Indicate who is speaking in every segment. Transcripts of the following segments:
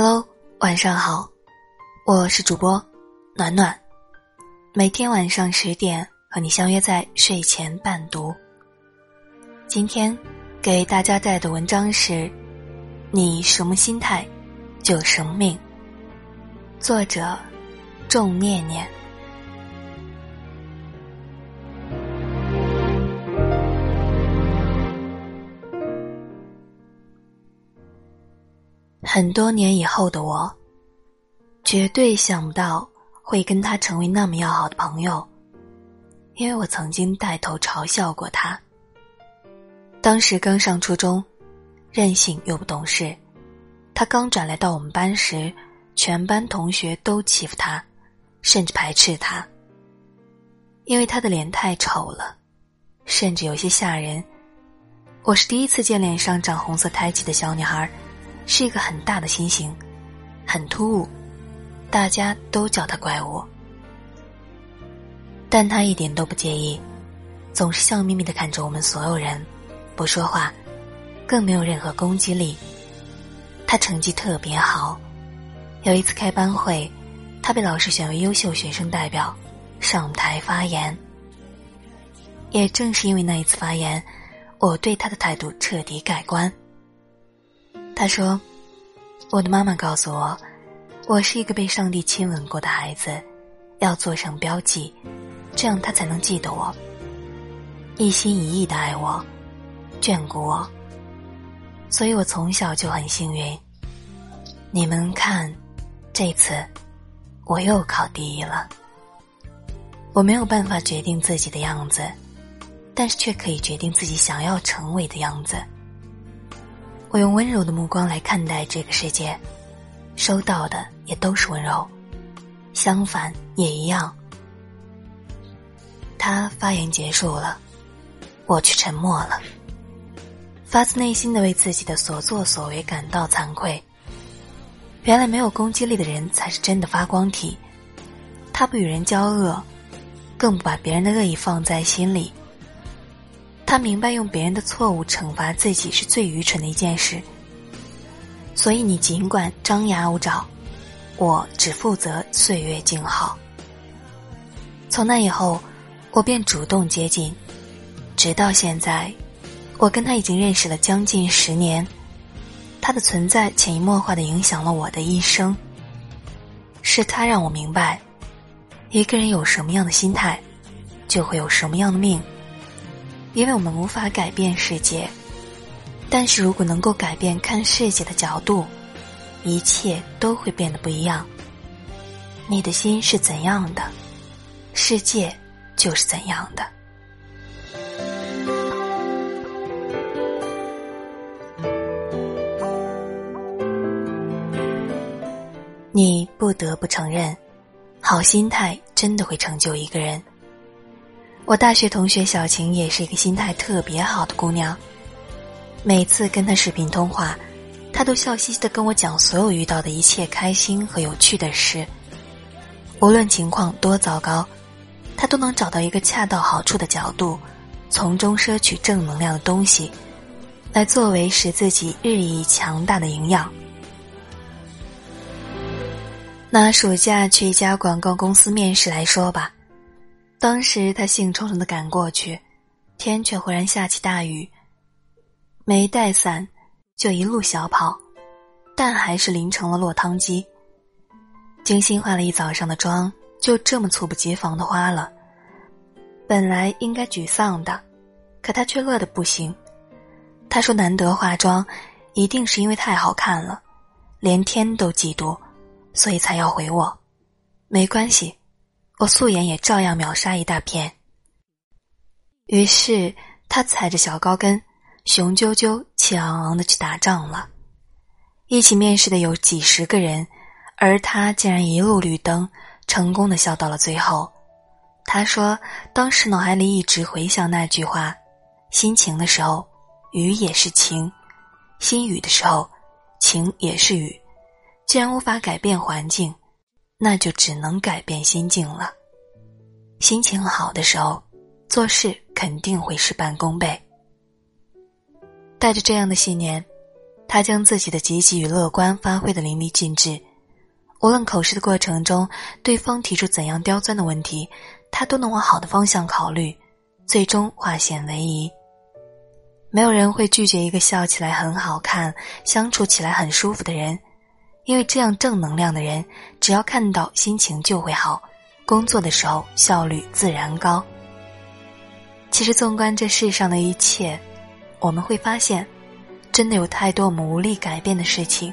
Speaker 1: Hello，晚上好，我是主播暖暖，每天晚上十点和你相约在睡前伴读。今天给大家带的文章是：你什么心态，就什么命。作者：仲念念。很多年以后的我，绝对想不到会跟他成为那么要好的朋友，因为我曾经带头嘲笑过他。当时刚上初中，任性又不懂事，他刚转来到我们班时，全班同学都欺负他，甚至排斥他，因为他的脸太丑了，甚至有些吓人。我是第一次见脸上长红色胎记的小女孩。是一个很大的心形，很突兀，大家都叫他怪物。但他一点都不介意，总是笑眯眯的看着我们所有人，不说话，更没有任何攻击力。他成绩特别好，有一次开班会，他被老师选为优秀学生代表，上台发言。也正是因为那一次发言，我对他的态度彻底改观。他说：“我的妈妈告诉我，我是一个被上帝亲吻过的孩子，要做上标记，这样他才能记得我，一心一意的爱我，眷顾我。所以我从小就很幸运。你们看，这次我又考第一了。我没有办法决定自己的样子，但是却可以决定自己想要成为的样子。”我用温柔的目光来看待这个世界，收到的也都是温柔，相反也一样。他发言结束了，我却沉默了，发自内心的为自己的所作所为感到惭愧。原来没有攻击力的人才是真的发光体，他不与人交恶，更不把别人的恶意放在心里。他明白用别人的错误惩罚自己是最愚蠢的一件事，所以你尽管张牙舞爪，我只负责岁月静好。从那以后，我便主动接近，直到现在，我跟他已经认识了将近十年，他的存在潜移默化的影响了我的一生。是他让我明白，一个人有什么样的心态，就会有什么样的命。因为我们无法改变世界，但是如果能够改变看世界的角度，一切都会变得不一样。你的心是怎样的，世界就是怎样的。你不得不承认，好心态真的会成就一个人。我大学同学小晴也是一个心态特别好的姑娘。每次跟她视频通话，她都笑嘻嘻的跟我讲所有遇到的一切开心和有趣的事。无论情况多糟糕，她都能找到一个恰到好处的角度，从中摄取正能量的东西，来作为使自己日益强大的营养。拿暑假去一家广告公司面试来说吧。当时他兴冲冲的赶过去，天却忽然下起大雨。没带伞，就一路小跑，但还是淋成了落汤鸡。精心化了一早上的妆，就这么猝不及防的花了。本来应该沮丧的，可他却乐得不行。他说：“难得化妆，一定是因为太好看了，连天都嫉妒，所以才要回我。没关系。”我素颜也照样秒杀一大片。于是他踩着小高跟，雄赳赳、气昂昂的去打仗了。一起面试的有几十个人，而他竟然一路绿灯，成功的笑到了最后。他说：“当时脑海里一直回想那句话：心情的时候，雨也是晴；心雨的时候，晴也是雨。既然无法改变环境。”那就只能改变心境了。心情好的时候，做事肯定会事半功倍。带着这样的信念，他将自己的积极与乐观发挥的淋漓尽致。无论口试的过程中，对方提出怎样刁钻的问题，他都能往好的方向考虑，最终化险为夷。没有人会拒绝一个笑起来很好看、相处起来很舒服的人，因为这样正能量的人，只要看到心情就会好，工作的时候效率自然高。其实，纵观这世上的一切，我们会发现，真的有太多我们无力改变的事情。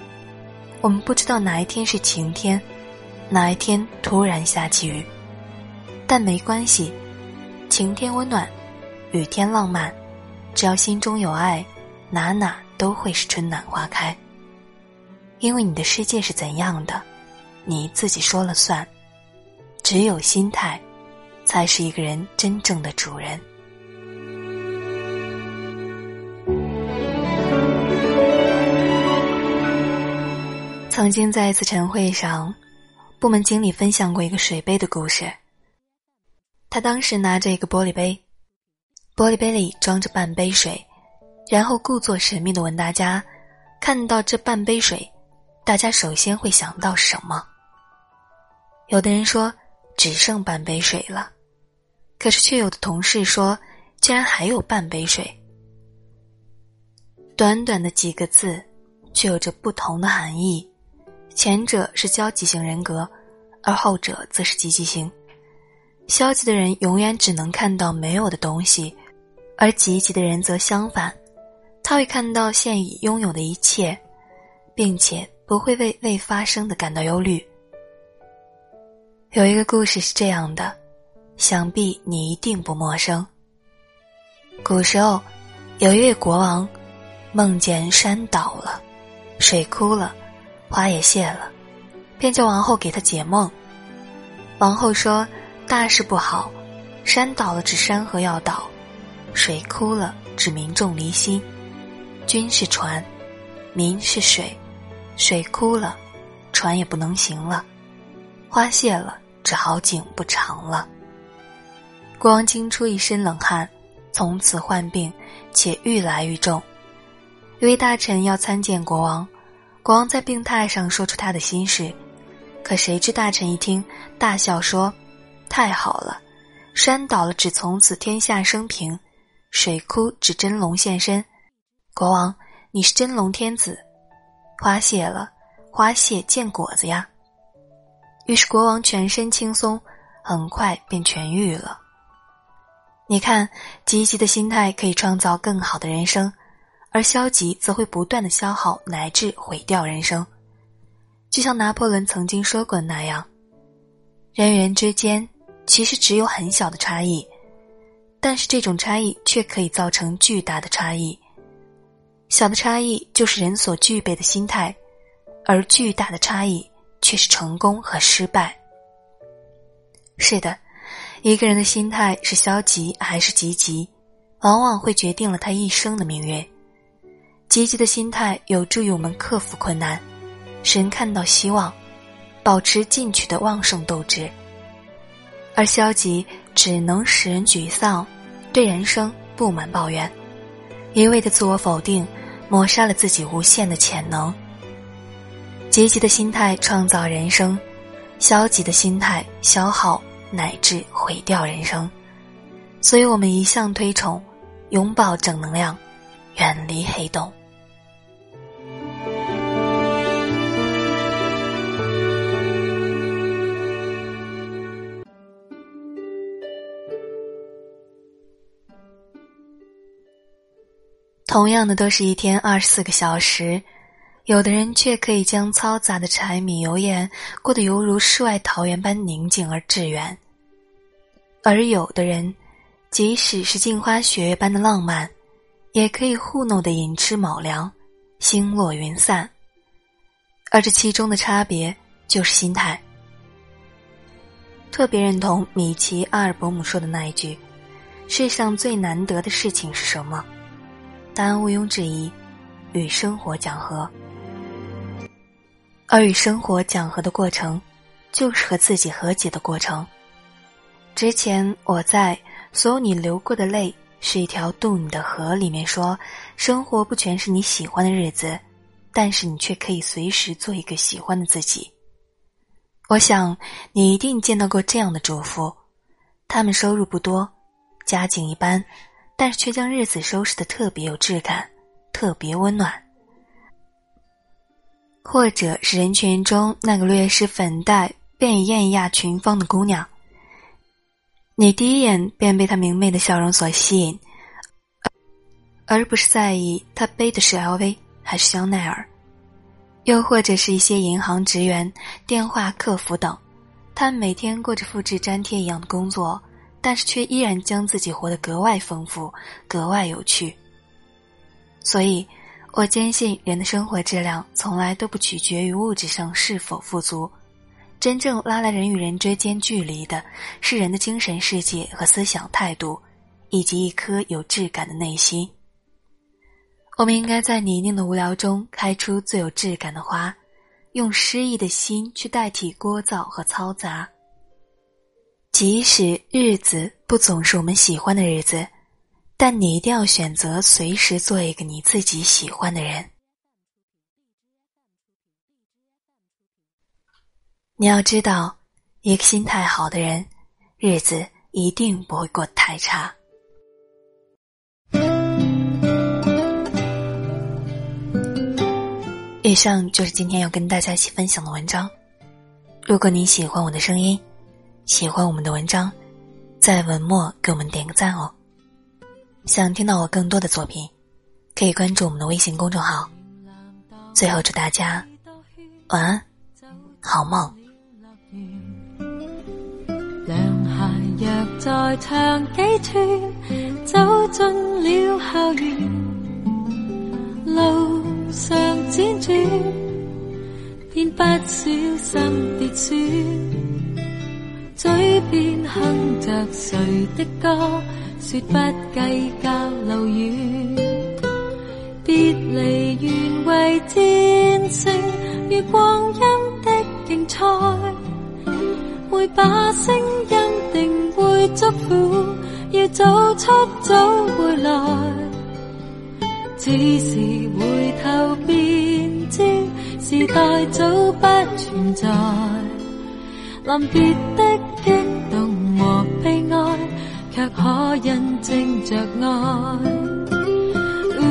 Speaker 1: 我们不知道哪一天是晴天，哪一天突然下起雨，但没关系，晴天温暖，雨天浪漫。只要心中有爱，哪哪都会是春暖花开。因为你的世界是怎样的，你自己说了算。只有心态，才是一个人真正的主人。曾经在一次晨会上，部门经理分享过一个水杯的故事。他当时拿着一个玻璃杯。玻璃杯里装着半杯水，然后故作神秘的问大家：“看到这半杯水，大家首先会想到什么？”有的人说：“只剩半杯水了。”可是却有的同事说：“竟然还有半杯水。”短短的几个字，却有着不同的含义。前者是消极型人格，而后者则是积极型。消极的人永远只能看到没有的东西。而积极的人则相反，他会看到现已拥有的一切，并且不会为未发生的感到忧虑。有一个故事是这样的，想必你一定不陌生。古时候，有一位国王，梦见山倒了，水枯了，花也谢了，便叫王后给他解梦。王后说：“大事不好，山倒了指山河要倒。”水枯了，指民众离心；君是船，民是水。水枯了，船也不能行了；花谢了，只好景不长了。国王惊出一身冷汗，从此患病，且愈来愈重。一位大臣要参见国王，国王在病榻上说出他的心事，可谁知大臣一听，大笑说：“太好了，山倒了，只从此天下升平。”水枯指真龙现身，国王，你是真龙天子。花谢了，花谢见果子呀。于是国王全身轻松，很快便痊愈了。你看，积极的心态可以创造更好的人生，而消极则会不断的消耗乃至毁掉人生。就像拿破仑曾经说过的那样，人与人之间其实只有很小的差异。但是这种差异却可以造成巨大的差异，小的差异就是人所具备的心态，而巨大的差异却是成功和失败。是的，一个人的心态是消极还是积极，往往会决定了他一生的命运。积极的心态有助于我们克服困难，使人看到希望，保持进取的旺盛斗志，而消极只能使人沮丧。对人生布满抱怨，一味的自我否定，抹杀了自己无限的潜能。积极的心态创造人生，消极的心态消耗乃至毁掉人生。所以我们一向推崇拥抱正能量，远离黑洞。同样的，都是一天二十四个小时，有的人却可以将嘈杂的柴米油盐过得犹如世外桃源般宁静而致远，而有的人，即使是镜花雪月般的浪漫，也可以糊弄的寅吃卯粮，星落云散。而这其中的差别就是心态。特别认同米奇·阿尔伯姆说的那一句：“世上最难得的事情是什么？”答案毋庸置疑，与生活讲和。而与生活讲和的过程，就是和自己和解的过程。之前我在《所有你流过的泪是一条渡你的河》里面说，生活不全是你喜欢的日子，但是你却可以随时做一个喜欢的自己。我想你一定见到过这样的主妇，他们收入不多，家境一般，但是却将日子收拾的特别有质感，特别温暖。或者是人群中那个略施粉黛便已艳压群芳的姑娘，你第一眼便被她明媚的笑容所吸引。而不是在意她背的是 LV 还是香奈儿，又或者是一些银行职员、电话客服等，他们每天过着复制粘贴一样的工作，但是却依然将自己活得格外丰富、格外有趣。所以，我坚信人的生活质量从来都不取决于物质上是否富足，真正拉来人与人之间距离的是人的精神世界和思想态度，以及一颗有质感的内心。我们应该在泥泞的无聊中开出最有质感的花，用诗意的心去代替聒噪和嘈杂。即使日子不总是我们喜欢的日子，但你一定要选择随时做一个你自己喜欢的人。你要知道，一个心态好的人，日子一定不会过得太差。以上就是今天要跟大家一起分享的文章。如果你喜欢我的声音，喜欢我们的文章，在文末给我们点个赞哦。想听到我更多的作品，可以关注我们的微信公众号。最后祝大家晚安，好梦。
Speaker 2: 上辗转，偏不小心跌损，嘴边哼着谁的歌，说不计较路远。别离原为战胜与光阴的竞赛，会把声音定会祝福，要走出早回来。只是回头便知，时代早不存在。临别的激动，却可印证着爱。呜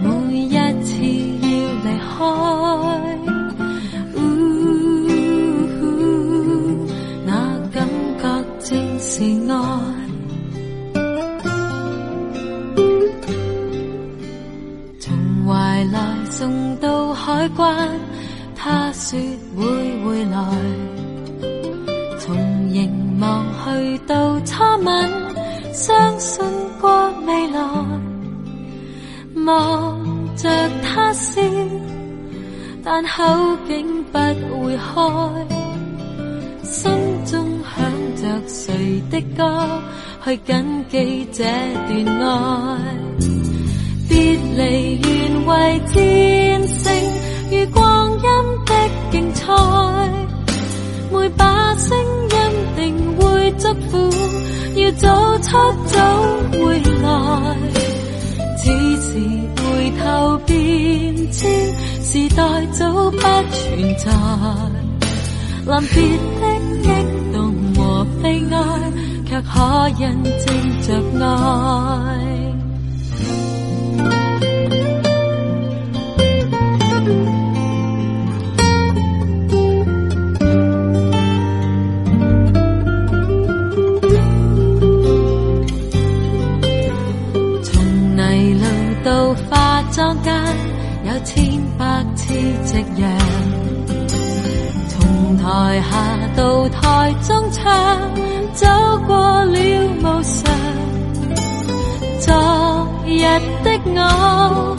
Speaker 2: 每一次要离开，呜那感觉正是爱。送到海关，他说会回来。吻，相信过未来。望着他笑，但口竟不会开。心中响着谁的歌，去谨记这段爱。别离原为战胜。如光阴的竞赛，时代早不存在。临别的激动和悲哀，却可印证着爱。到台中唱，走过了无常。昨日的我，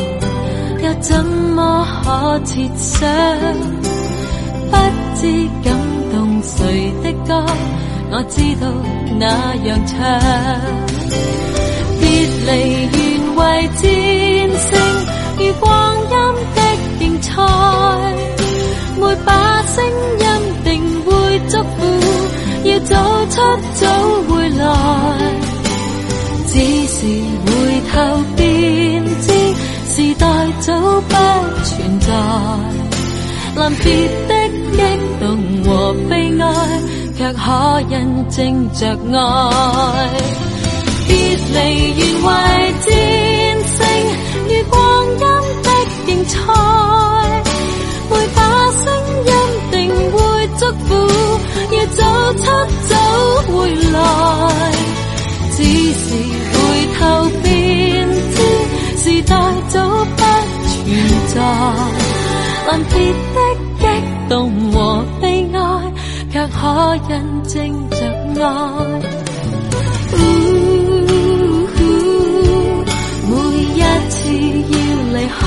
Speaker 2: 又怎么可设想？不知感动谁的歌，我知道那样唱。别离原为战胜，如光阴的竞赛，每把声音。苦，要走出早回来。只是回头便知，时代早不存在。临别的激动和悲哀，却可印证着爱。别离原为战胜，如光阴的竞赛，走出走回来，只是回头便知时代早不存在，难别的激动和悲哀，却可印证着爱。每一次要离开。